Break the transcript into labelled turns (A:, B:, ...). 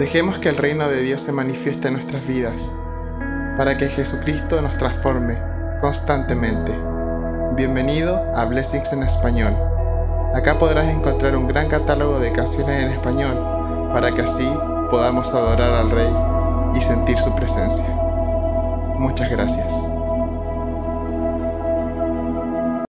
A: Dejemos que el reino de Dios se manifieste en nuestras vidas, para que Jesucristo nos transforme constantemente. Bienvenido a Blessings en Español. Acá podrás encontrar un gran catálogo de canciones en español, para que así podamos adorar al Rey y sentir su presencia. Muchas gracias.